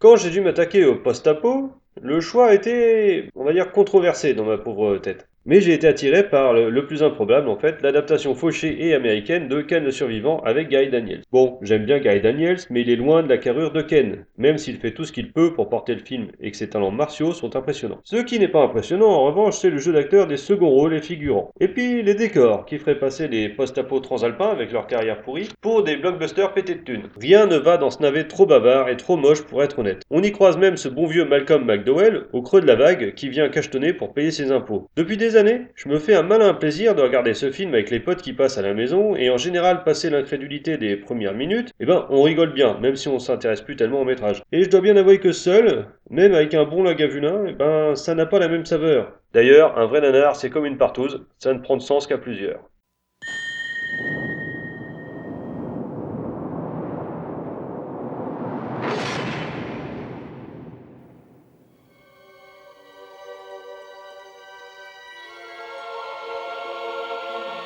Quand j'ai dû m'attaquer au post-apo, le choix été, on va dire, controversé dans ma pauvre tête. Mais j'ai été attiré par le, plus improbable, en fait, l'adaptation fauchée et américaine de Ken le Survivant avec Guy Daniels. Bon, j'aime bien Guy Daniels, mais il est loin de la carrure de Ken, même s'il fait tout ce qu'il peut pour porter le film et que ses talents martiaux sont impressionnants. Ce qui n'est pas impressionnant, en revanche, c'est le jeu d'acteur des seconds rôles et figurants. Et puis les décors, qui feraient passer les post-apo transalpins avec leur carrière pourrie pour des blockbusters pétés de thunes. Rien ne va dans ce navet trop bavard et trop moche pour être honnête. On y croise même ce bon vieux Malcolm McDowell, au creux de la vague, qui vient cachetonner pour payer ses impôts. Depuis des je me fais un malin plaisir de regarder ce film avec les potes qui passent à la maison, et en général, passer l'incrédulité des premières minutes, eh ben, on rigole bien, même si on s'intéresse plus tellement au métrage. Et je dois bien avouer que seul, même avec un bon lagavulin, eh ben, ça n'a pas la même saveur. D'ailleurs, un vrai nanar, c'est comme une partouze, ça ne prend de sens qu'à plusieurs.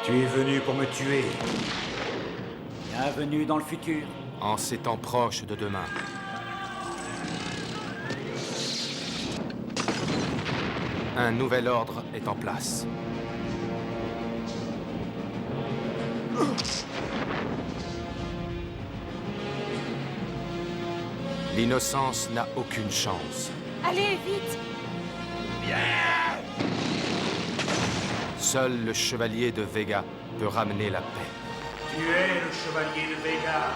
Tu es venu pour me tuer. Bienvenue dans le futur. En ces temps proches de demain. Un nouvel ordre est en place. L'innocence n'a aucune chance. Allez, vite Seul le chevalier de Vega peut ramener la paix. Tu es le chevalier de Vega.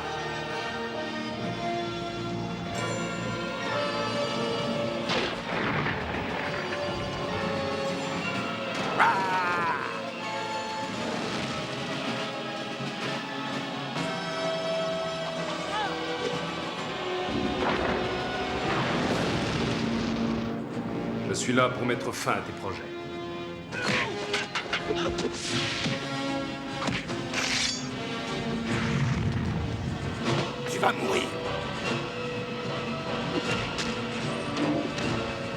Je suis là pour mettre fin à tes projets. Tu vas mourir.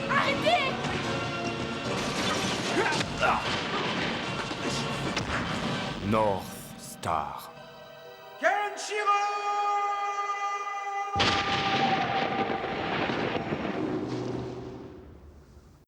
Arrêtez North Star. Kenshiro